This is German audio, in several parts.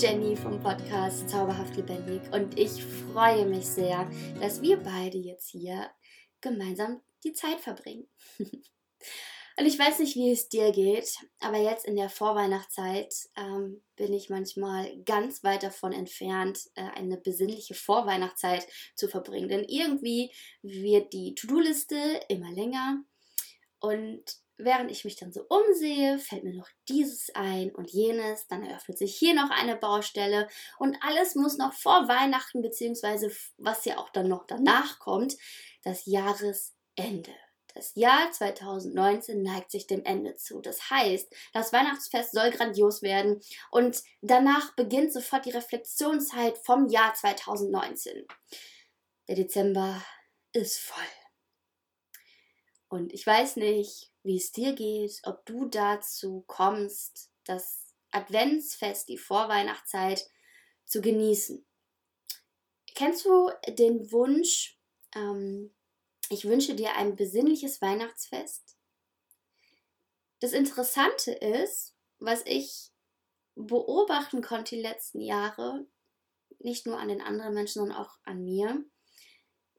Jenny vom Podcast Zauberhaft Lebendig und ich freue mich sehr, dass wir beide jetzt hier gemeinsam die Zeit verbringen. und ich weiß nicht, wie es dir geht, aber jetzt in der Vorweihnachtszeit ähm, bin ich manchmal ganz weit davon entfernt, äh, eine besinnliche Vorweihnachtszeit zu verbringen. Denn irgendwie wird die To-Do-Liste immer länger und während ich mich dann so umsehe, fällt mir noch dieses ein und jenes, dann eröffnet sich hier noch eine Baustelle und alles muss noch vor Weihnachten, beziehungsweise was ja auch dann noch danach kommt, das Jahresende. Das Jahr 2019 neigt sich dem Ende zu. Das heißt, das Weihnachtsfest soll grandios werden und danach beginnt sofort die Reflexionszeit vom Jahr 2019. Der Dezember ist voll. Und ich weiß nicht, wie es dir geht, ob du dazu kommst, das Adventsfest, die Vorweihnachtszeit zu genießen. Kennst du den Wunsch, ähm, ich wünsche dir ein besinnliches Weihnachtsfest? Das Interessante ist, was ich beobachten konnte die letzten Jahre, nicht nur an den anderen Menschen, sondern auch an mir.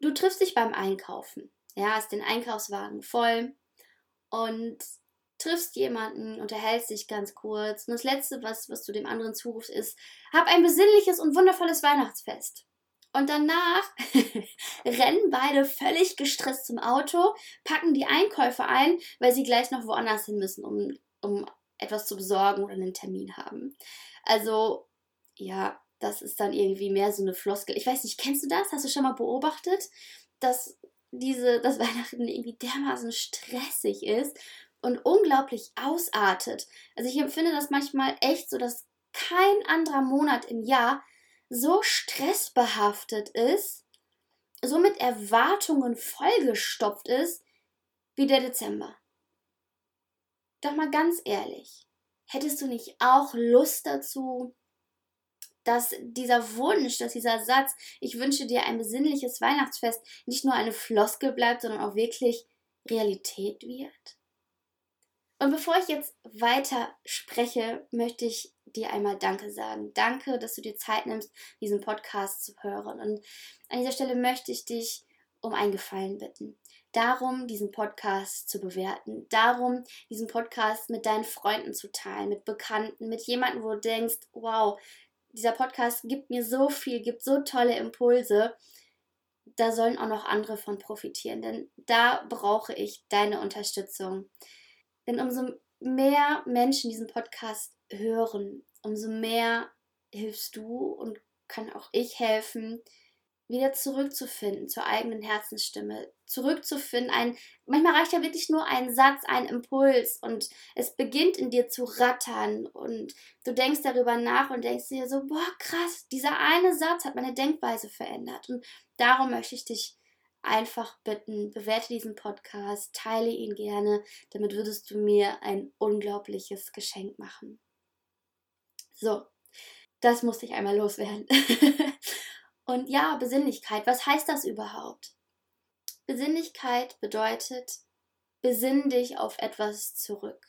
Du triffst dich beim Einkaufen. Ja, hast den Einkaufswagen voll und triffst jemanden, unterhältst dich ganz kurz. Und das Letzte, was, was du dem anderen zurufst, ist, hab ein besinnliches und wundervolles Weihnachtsfest. Und danach rennen beide völlig gestresst zum Auto, packen die Einkäufe ein, weil sie gleich noch woanders hin müssen, um, um etwas zu besorgen oder einen Termin haben. Also, ja, das ist dann irgendwie mehr so eine Floskel. Ich weiß nicht, kennst du das? Hast du schon mal beobachtet, dass diese, dass Weihnachten irgendwie dermaßen stressig ist und unglaublich ausartet. Also ich empfinde das manchmal echt so, dass kein anderer Monat im Jahr so stressbehaftet ist, so mit Erwartungen vollgestopft ist wie der Dezember. Doch mal ganz ehrlich, hättest du nicht auch Lust dazu, dass dieser Wunsch, dass dieser Satz, ich wünsche dir ein besinnliches Weihnachtsfest, nicht nur eine Floskel bleibt, sondern auch wirklich Realität wird? Und bevor ich jetzt weiter spreche, möchte ich dir einmal Danke sagen. Danke, dass du dir Zeit nimmst, diesen Podcast zu hören. Und an dieser Stelle möchte ich dich um einen Gefallen bitten. Darum, diesen Podcast zu bewerten. Darum, diesen Podcast mit deinen Freunden zu teilen, mit Bekannten, mit jemandem, wo du denkst, wow, dieser Podcast gibt mir so viel, gibt so tolle Impulse. Da sollen auch noch andere von profitieren, denn da brauche ich deine Unterstützung. Denn umso mehr Menschen diesen Podcast hören, umso mehr hilfst du und kann auch ich helfen, wieder zurückzufinden zur eigenen Herzensstimme, zurückzufinden. Ein, manchmal reicht ja wirklich nur ein Satz, ein Impuls und es beginnt in dir zu rattern und du denkst darüber nach und denkst dir so, boah, krass, dieser eine Satz hat meine Denkweise verändert und darum möchte ich dich einfach bitten, bewerte diesen Podcast, teile ihn gerne, damit würdest du mir ein unglaubliches Geschenk machen. So, das musste ich einmal loswerden. Und ja, Besinnlichkeit, was heißt das überhaupt? Besinnlichkeit bedeutet, besinn dich auf etwas zurück.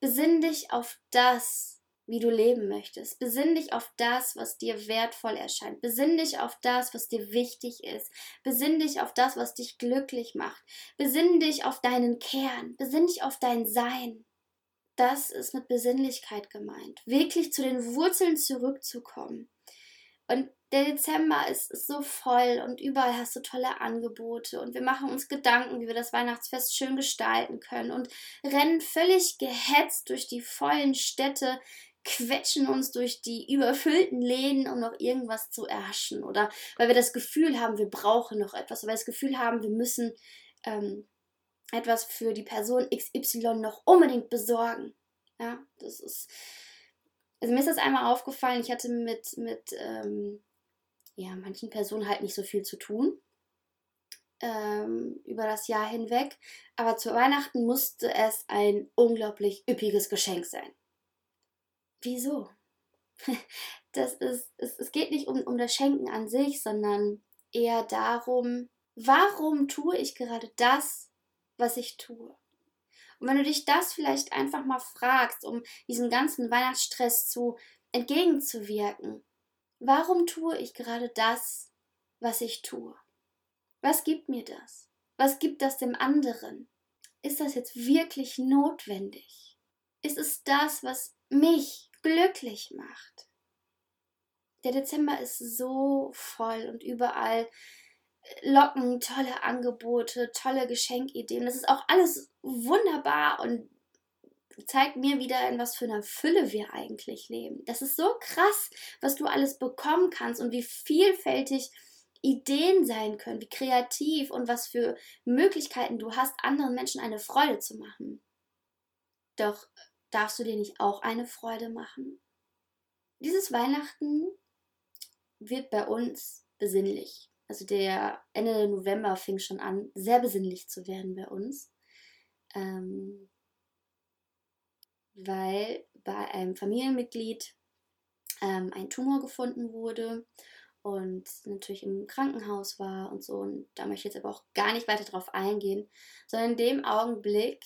Besinn dich auf das, wie du leben möchtest. Besinn dich auf das, was dir wertvoll erscheint. Besinn dich auf das, was dir wichtig ist. Besinn dich auf das, was dich glücklich macht. Besinn dich auf deinen Kern. Besinn dich auf dein Sein. Das ist mit Besinnlichkeit gemeint. Wirklich zu den Wurzeln zurückzukommen. Und der Dezember ist, ist, so voll und überall hast du tolle Angebote und wir machen uns Gedanken, wie wir das Weihnachtsfest schön gestalten können und rennen völlig gehetzt durch die vollen Städte, quetschen uns durch die überfüllten Läden, um noch irgendwas zu erhaschen oder weil wir das Gefühl haben, wir brauchen noch etwas, weil wir das Gefühl haben, wir müssen ähm, etwas für die Person XY noch unbedingt besorgen. Ja, das ist also mir ist das einmal aufgefallen, ich hatte mit, mit ähm, ja, manchen Personen halt nicht so viel zu tun ähm, über das Jahr hinweg. Aber zu Weihnachten musste es ein unglaublich üppiges Geschenk sein. Wieso? Das ist, es, es geht nicht um, um das Schenken an sich, sondern eher darum, warum tue ich gerade das, was ich tue? Und wenn du dich das vielleicht einfach mal fragst, um diesen ganzen Weihnachtsstress zu entgegenzuwirken. Warum tue ich gerade das, was ich tue? Was gibt mir das? Was gibt das dem anderen? Ist das jetzt wirklich notwendig? Ist es das, was mich glücklich macht? Der Dezember ist so voll und überall locken tolle Angebote, tolle Geschenkideen. Das ist auch alles wunderbar und zeigt mir wieder, in was für einer Fülle wir eigentlich leben. Das ist so krass, was du alles bekommen kannst und wie vielfältig Ideen sein können, wie kreativ und was für Möglichkeiten du hast, anderen Menschen eine Freude zu machen. Doch darfst du dir nicht auch eine Freude machen? Dieses Weihnachten wird bei uns besinnlich. Also der Ende November fing schon an, sehr besinnlich zu werden bei uns. Ähm, weil bei einem Familienmitglied ähm, ein Tumor gefunden wurde und natürlich im Krankenhaus war und so. Und da möchte ich jetzt aber auch gar nicht weiter drauf eingehen, sondern in dem Augenblick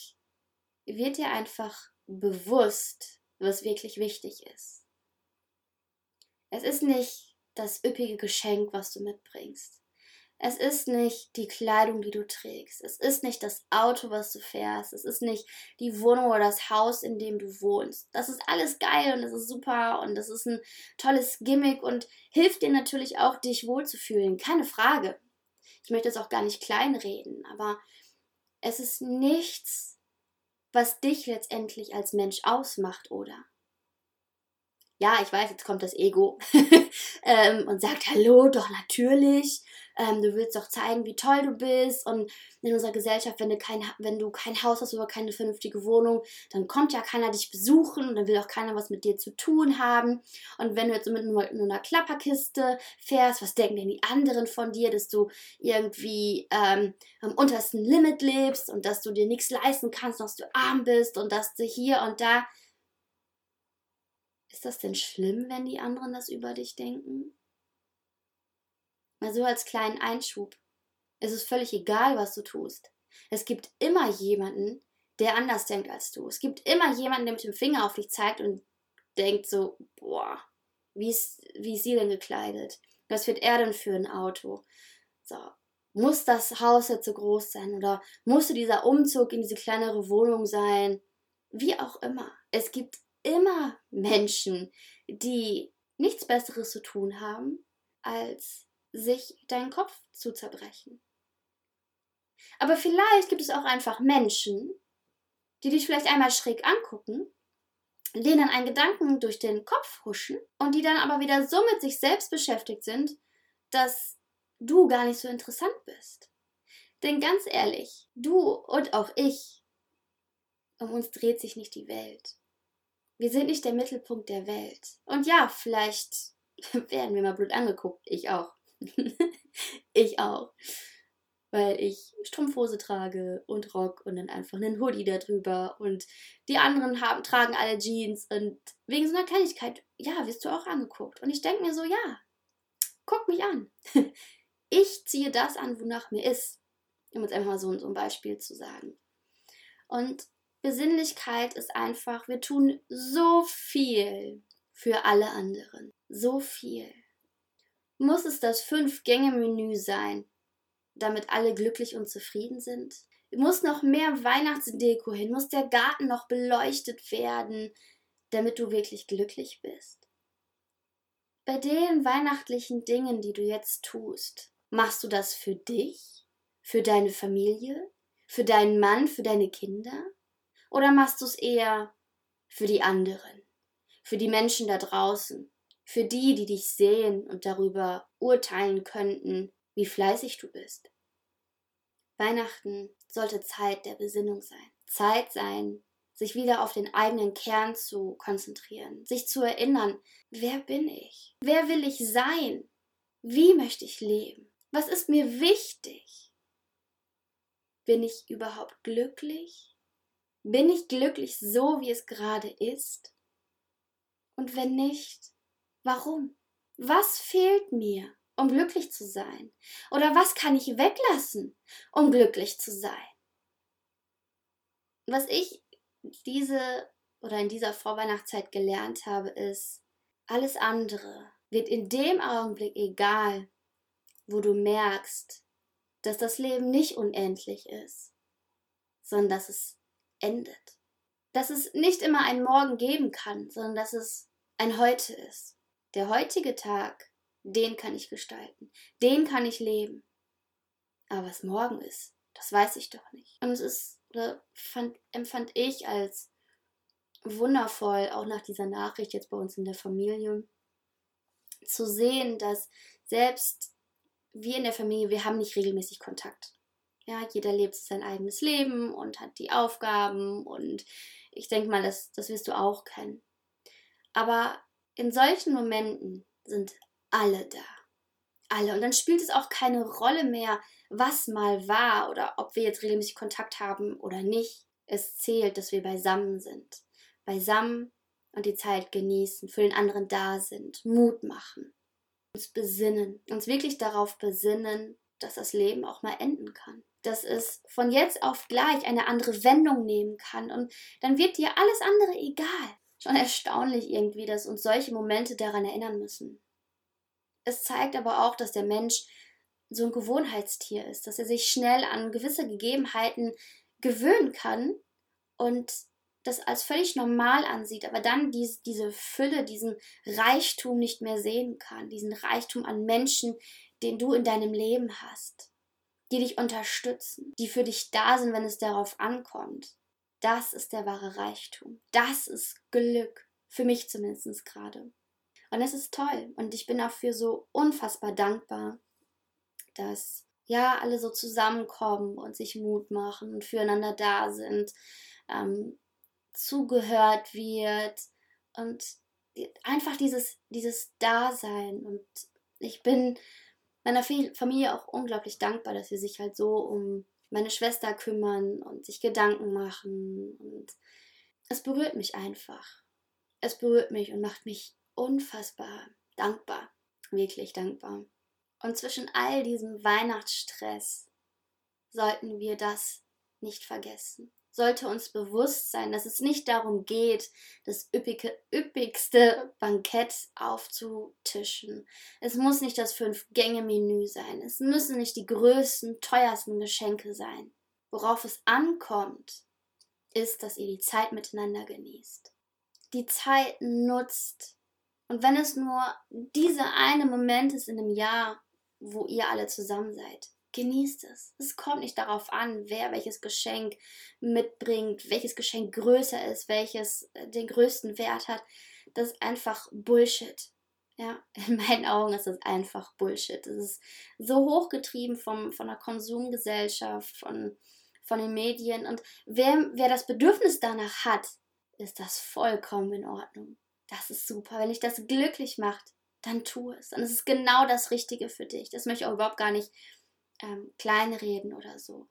wird dir einfach bewusst, was wirklich wichtig ist. Es ist nicht das üppige Geschenk, was du mitbringst. Es ist nicht die Kleidung, die du trägst. Es ist nicht das Auto, was du fährst. Es ist nicht die Wohnung oder das Haus, in dem du wohnst. Das ist alles geil und das ist super und das ist ein tolles Gimmick und hilft dir natürlich auch, dich wohlzufühlen. Keine Frage. Ich möchte jetzt auch gar nicht kleinreden, aber es ist nichts, was dich letztendlich als Mensch ausmacht, oder? Ja, ich weiß, jetzt kommt das Ego ähm, und sagt, hallo, doch natürlich ähm, du willst doch zeigen, wie toll du bist. Und in unserer Gesellschaft, wenn du kein, wenn du kein Haus hast oder keine vernünftige Wohnung, dann kommt ja keiner dich besuchen und dann will auch keiner was mit dir zu tun haben. Und wenn du jetzt mit nur, nur einer Klapperkiste fährst, was denken denn die anderen von dir, dass du irgendwie ähm, am untersten Limit lebst und dass du dir nichts leisten kannst, dass du arm bist und dass du hier und da? Ist das denn schlimm, wenn die anderen das über dich denken? Mal so als kleinen Einschub. Es ist völlig egal, was du tust. Es gibt immer jemanden, der anders denkt als du. Es gibt immer jemanden, der mit dem Finger auf dich zeigt und denkt so, boah, wie ist, wie ist sie denn gekleidet? Was wird er denn für ein Auto? So, muss das Haus jetzt so groß sein oder musste dieser Umzug in diese kleinere Wohnung sein? Wie auch immer. Es gibt immer Menschen, die nichts Besseres zu tun haben, als sich deinen Kopf zu zerbrechen. Aber vielleicht gibt es auch einfach Menschen, die dich vielleicht einmal schräg angucken, denen ein Gedanken durch den Kopf huschen und die dann aber wieder so mit sich selbst beschäftigt sind, dass du gar nicht so interessant bist. Denn ganz ehrlich, du und auch ich, um uns dreht sich nicht die Welt. Wir sind nicht der Mittelpunkt der Welt. Und ja, vielleicht werden wir mal blöd angeguckt, ich auch. ich auch. Weil ich Strumpfhose trage und Rock und dann einfach einen Hoodie darüber und die anderen haben, tragen alle Jeans und wegen so einer Kleinigkeit, ja, wirst du auch angeguckt. Und ich denke mir so, ja, guck mich an. Ich ziehe das an, wonach mir ist. Um jetzt einfach mal so, so ein Beispiel zu sagen. Und Besinnlichkeit ist einfach, wir tun so viel für alle anderen. So viel. Muss es das Fünf-Gänge-Menü sein, damit alle glücklich und zufrieden sind? Muss noch mehr Weihnachtsdeko hin? Muss der Garten noch beleuchtet werden, damit du wirklich glücklich bist? Bei den weihnachtlichen Dingen, die du jetzt tust, machst du das für dich, für deine Familie, für deinen Mann, für deine Kinder? Oder machst du es eher für die anderen, für die Menschen da draußen, für die, die dich sehen und darüber urteilen könnten, wie fleißig du bist. Weihnachten sollte Zeit der Besinnung sein. Zeit sein, sich wieder auf den eigenen Kern zu konzentrieren, sich zu erinnern, wer bin ich? Wer will ich sein? Wie möchte ich leben? Was ist mir wichtig? Bin ich überhaupt glücklich? Bin ich glücklich so, wie es gerade ist? Und wenn nicht, Warum? Was fehlt mir, um glücklich zu sein? Oder was kann ich weglassen, um glücklich zu sein? Was ich diese oder in dieser Vorweihnachtszeit gelernt habe, ist, Alles andere wird in dem Augenblick egal, wo du merkst, dass das Leben nicht unendlich ist, sondern dass es endet. Dass es nicht immer einen Morgen geben kann, sondern dass es ein Heute ist. Der heutige Tag, den kann ich gestalten, den kann ich leben. Aber was morgen ist, das weiß ich doch nicht. Und es ist, oder fand, empfand ich als wundervoll, auch nach dieser Nachricht jetzt bei uns in der Familie, zu sehen, dass selbst wir in der Familie, wir haben nicht regelmäßig Kontakt. Ja, jeder lebt sein eigenes Leben und hat die Aufgaben und ich denke mal, das, das wirst du auch kennen. Aber in solchen Momenten sind alle da. Alle. Und dann spielt es auch keine Rolle mehr, was mal war oder ob wir jetzt regelmäßig Kontakt haben oder nicht. Es zählt, dass wir beisammen sind. Beisammen und die Zeit genießen, für den anderen da sind, Mut machen, uns besinnen, uns wirklich darauf besinnen, dass das Leben auch mal enden kann. Dass es von jetzt auf gleich eine andere Wendung nehmen kann und dann wird dir alles andere egal. Schon erstaunlich irgendwie, dass uns solche Momente daran erinnern müssen. Es zeigt aber auch, dass der Mensch so ein Gewohnheitstier ist, dass er sich schnell an gewisse Gegebenheiten gewöhnen kann und das als völlig normal ansieht, aber dann dies, diese Fülle, diesen Reichtum nicht mehr sehen kann, diesen Reichtum an Menschen, den du in deinem Leben hast, die dich unterstützen, die für dich da sind, wenn es darauf ankommt. Das ist der wahre Reichtum. Das ist Glück. Für mich zumindest gerade. Und es ist toll. Und ich bin dafür so unfassbar dankbar, dass ja alle so zusammenkommen und sich Mut machen und füreinander da sind. Ähm, zugehört wird und einfach dieses, dieses Dasein. Und ich bin meiner Familie auch unglaublich dankbar, dass sie sich halt so um meine Schwester kümmern und sich Gedanken machen. Und es berührt mich einfach. Es berührt mich und macht mich unfassbar dankbar. Wirklich dankbar. Und zwischen all diesem Weihnachtsstress sollten wir das nicht vergessen sollte uns bewusst sein, dass es nicht darum geht, das üppige, üppigste Bankett aufzutischen. Es muss nicht das Fünf-Gänge-Menü sein. Es müssen nicht die größten, teuersten Geschenke sein. Worauf es ankommt, ist, dass ihr die Zeit miteinander genießt. Die Zeit nutzt. Und wenn es nur dieser eine Moment ist in einem Jahr, wo ihr alle zusammen seid, genießt es. Es kommt nicht darauf an, wer welches Geschenk mitbringt, welches Geschenk größer ist, welches äh, den größten Wert hat. Das ist einfach Bullshit. Ja, in meinen Augen ist das einfach Bullshit. Es ist so hochgetrieben vom, von der Konsumgesellschaft, von, von den Medien. Und wer, wer das Bedürfnis danach hat, ist das vollkommen in Ordnung. Das ist super. Wenn dich das glücklich macht, dann tu es. Und es ist genau das Richtige für dich. Das möchte ich auch überhaupt gar nicht ähm, kleinreden oder so.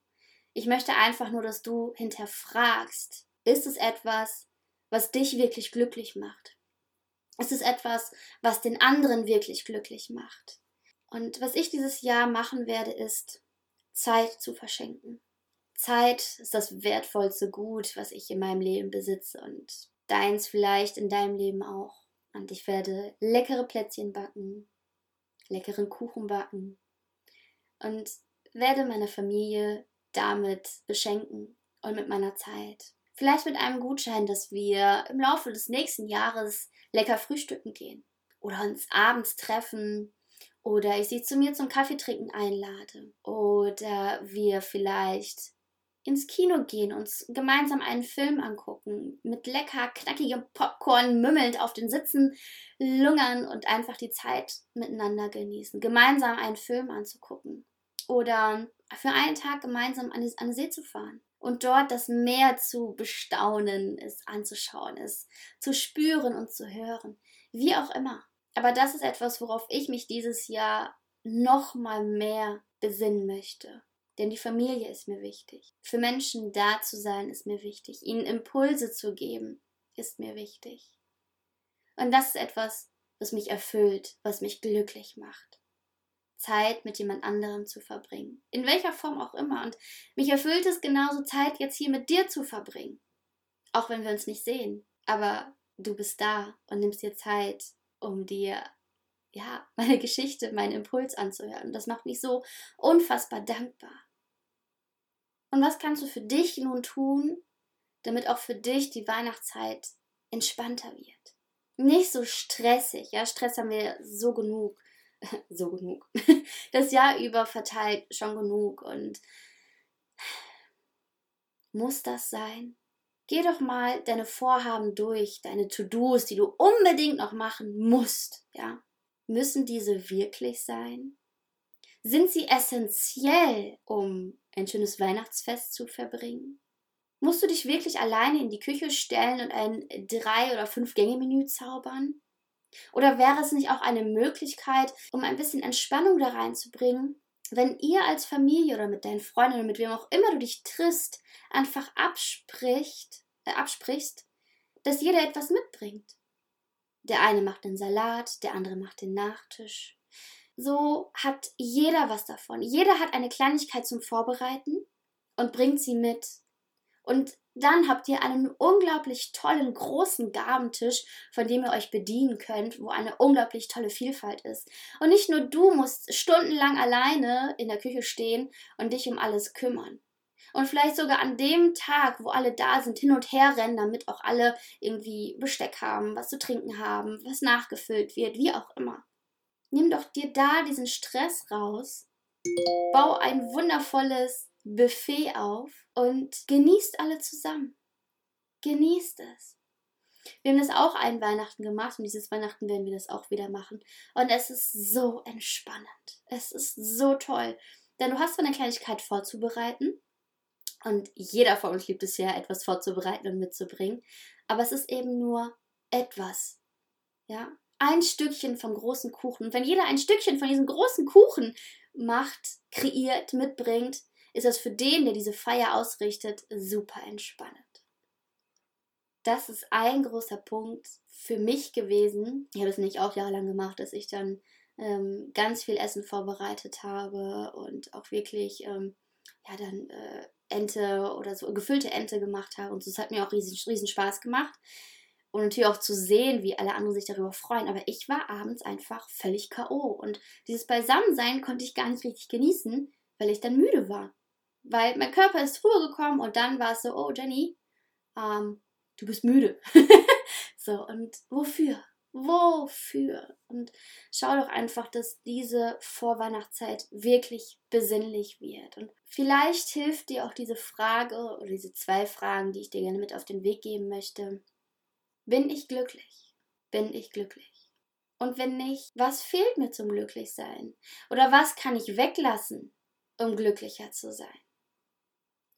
Ich möchte einfach nur, dass du hinterfragst, ist es etwas, was dich wirklich glücklich macht? Ist es etwas, was den anderen wirklich glücklich macht? Und was ich dieses Jahr machen werde, ist Zeit zu verschenken. Zeit ist das wertvollste Gut, was ich in meinem Leben besitze und deins vielleicht in deinem Leben auch. Und ich werde leckere Plätzchen backen, leckeren Kuchen backen, und werde meine Familie damit beschenken und mit meiner Zeit. Vielleicht mit einem Gutschein, dass wir im Laufe des nächsten Jahres lecker frühstücken gehen oder uns abends treffen oder ich sie zu mir zum Kaffeetrinken einlade oder wir vielleicht ins Kino gehen, uns gemeinsam einen Film angucken, mit lecker knackigem Popcorn mümmelnd auf den Sitzen lungern und einfach die Zeit miteinander genießen, gemeinsam einen Film anzugucken oder für einen Tag gemeinsam an, den See zu fahren und dort das Meer zu bestaunen, es anzuschauen, es zu spüren und zu hören, wie auch immer. Aber das ist etwas, worauf ich mich dieses Jahr noch mal mehr besinnen möchte. Denn die Familie ist mir wichtig. Für Menschen da zu sein ist mir wichtig. Ihnen Impulse zu geben ist mir wichtig. Und das ist etwas, was mich erfüllt, was mich glücklich macht. Zeit mit jemand anderem zu verbringen. In welcher Form auch immer. Und mich erfüllt es genauso, Zeit jetzt hier mit dir zu verbringen. Auch wenn wir uns nicht sehen. Aber du bist da und nimmst dir Zeit, um dir ja, meine Geschichte, meinen Impuls anzuhören. Das macht mich so unfassbar dankbar. Und was kannst du für dich nun tun, damit auch für dich die Weihnachtszeit entspannter wird? Nicht so stressig. Ja, Stress haben wir so genug. so genug. Das Jahr über verteilt schon genug. Und muss das sein? Geh doch mal deine Vorhaben durch, deine To-Dos, die du unbedingt noch machen musst. Ja, Müssen diese wirklich sein? Sind sie essentiell, um ein schönes Weihnachtsfest zu verbringen? Musst du dich wirklich alleine in die Küche stellen und ein drei- oder fünf Gänge-Menü zaubern? Oder wäre es nicht auch eine Möglichkeit, um ein bisschen Entspannung da reinzubringen, wenn ihr als Familie oder mit deinen Freunden oder mit wem auch immer du dich triffst, einfach abspricht, äh, absprichst, dass jeder etwas mitbringt? Der eine macht den Salat, der andere macht den Nachtisch. So hat jeder was davon. Jeder hat eine Kleinigkeit zum Vorbereiten und bringt sie mit. Und dann habt ihr einen unglaublich tollen großen Gabentisch, von dem ihr euch bedienen könnt, wo eine unglaublich tolle Vielfalt ist. Und nicht nur du musst stundenlang alleine in der Küche stehen und dich um alles kümmern und vielleicht sogar an dem Tag, wo alle da sind, hin und her rennen, damit auch alle irgendwie Besteck haben, was zu trinken haben, was nachgefüllt wird, wie auch immer. Nimm doch dir da diesen Stress raus, bau ein wundervolles Buffet auf und genießt alle zusammen. Genießt es. Wir haben das auch ein Weihnachten gemacht und dieses Weihnachten werden wir das auch wieder machen. Und es ist so entspannend. Es ist so toll. Denn du hast so eine Kleinigkeit vorzubereiten und jeder von uns liebt es ja, etwas vorzubereiten und mitzubringen. Aber es ist eben nur etwas. Ja, ein Stückchen vom großen Kuchen. Und wenn jeder ein Stückchen von diesem großen Kuchen macht, kreiert, mitbringt, ist das für den, der diese Feier ausrichtet, super entspannend. Das ist ein großer Punkt für mich gewesen. Ich habe es nicht auch jahrelang gemacht, dass ich dann ähm, ganz viel Essen vorbereitet habe und auch wirklich ähm, ja dann äh, Ente oder so gefüllte Ente gemacht habe. Und das hat mir auch riesen, riesen Spaß gemacht. Und natürlich auch zu sehen, wie alle anderen sich darüber freuen. Aber ich war abends einfach völlig K.O. Und dieses Beisammensein konnte ich gar nicht richtig genießen, weil ich dann müde war. Weil mein Körper ist früher gekommen und dann war es so, oh Jenny, ähm, du bist müde. so, und wofür? Wofür? Und schau doch einfach, dass diese Vorweihnachtszeit wirklich besinnlich wird. Und vielleicht hilft dir auch diese Frage oder diese zwei Fragen, die ich dir gerne mit auf den Weg geben möchte. Bin ich glücklich? Bin ich glücklich? Und wenn nicht, was fehlt mir zum Glücklichsein? Oder was kann ich weglassen, um glücklicher zu sein?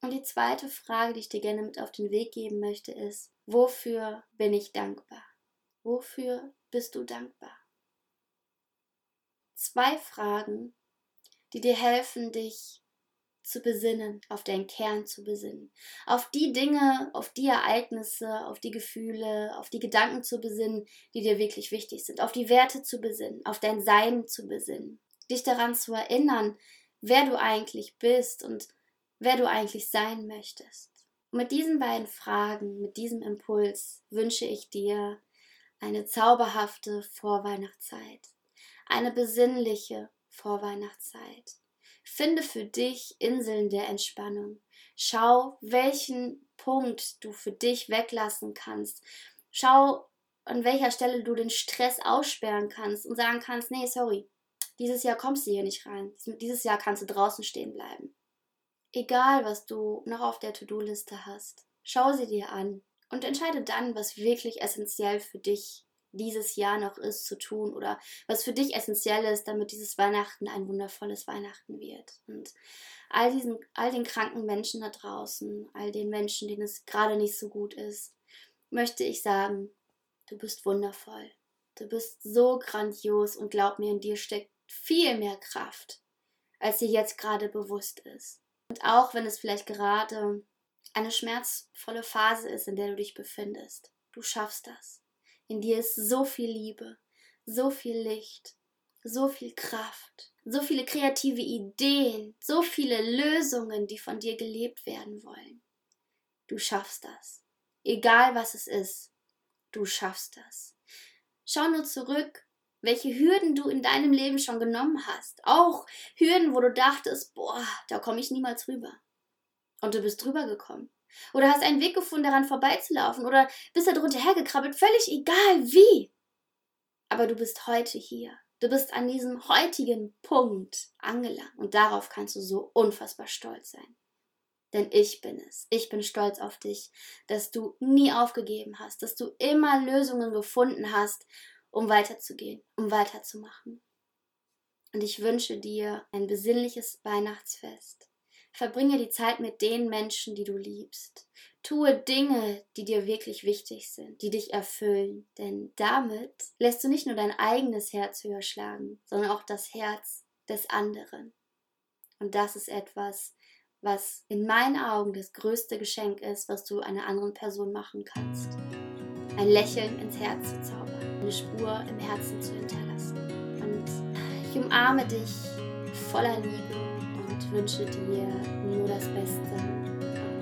Und die zweite Frage, die ich dir gerne mit auf den Weg geben möchte, ist, wofür bin ich dankbar? Wofür bist du dankbar? Zwei Fragen, die dir helfen, dich zu besinnen, auf deinen Kern zu besinnen, auf die Dinge, auf die Ereignisse, auf die Gefühle, auf die Gedanken zu besinnen, die dir wirklich wichtig sind, auf die Werte zu besinnen, auf dein Sein zu besinnen, dich daran zu erinnern, wer du eigentlich bist und wer du eigentlich sein möchtest. Und mit diesen beiden Fragen, mit diesem Impuls wünsche ich dir eine zauberhafte Vorweihnachtszeit, eine besinnliche Vorweihnachtszeit. Finde für dich Inseln der Entspannung. Schau, welchen Punkt du für dich weglassen kannst. Schau, an welcher Stelle du den Stress aussperren kannst und sagen kannst, nee, sorry, dieses Jahr kommst du hier nicht rein. Dieses Jahr kannst du draußen stehen bleiben. Egal, was du noch auf der To-Do-Liste hast, schau sie dir an und entscheide dann, was wirklich essentiell für dich dieses Jahr noch ist zu tun oder was für dich essentiell ist, damit dieses Weihnachten ein wundervolles Weihnachten wird. Und all diesen, all den kranken Menschen da draußen, all den Menschen, denen es gerade nicht so gut ist, möchte ich sagen, du bist wundervoll. Du bist so grandios und glaub mir, in dir steckt viel mehr Kraft, als dir jetzt gerade bewusst ist. Und auch wenn es vielleicht gerade eine schmerzvolle Phase ist, in der du dich befindest. Du schaffst das. In dir ist so viel Liebe, so viel Licht, so viel Kraft, so viele kreative Ideen, so viele Lösungen, die von dir gelebt werden wollen. Du schaffst das. Egal was es ist, du schaffst das. Schau nur zurück, welche Hürden du in deinem Leben schon genommen hast. Auch Hürden, wo du dachtest, boah, da komme ich niemals rüber. Und du bist drüber gekommen. Oder hast einen Weg gefunden, daran vorbeizulaufen. Oder bist da drunter hergekrabbelt. Völlig egal wie. Aber du bist heute hier. Du bist an diesem heutigen Punkt angelangt. Und darauf kannst du so unfassbar stolz sein. Denn ich bin es. Ich bin stolz auf dich, dass du nie aufgegeben hast, dass du immer Lösungen gefunden hast, um weiterzugehen, um weiterzumachen. Und ich wünsche dir ein besinnliches Weihnachtsfest. Verbringe die Zeit mit den Menschen, die du liebst. Tue Dinge, die dir wirklich wichtig sind, die dich erfüllen. Denn damit lässt du nicht nur dein eigenes Herz höher schlagen, sondern auch das Herz des anderen. Und das ist etwas, was in meinen Augen das größte Geschenk ist, was du einer anderen Person machen kannst. Ein Lächeln ins Herz zu zaubern, eine Spur im Herzen zu hinterlassen. Und ich umarme dich voller Liebe und wünsche dir nur das Beste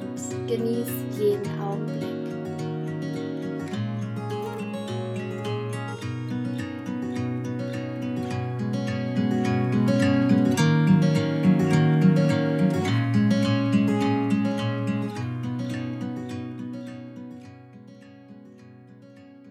und genieß jeden Augenblick.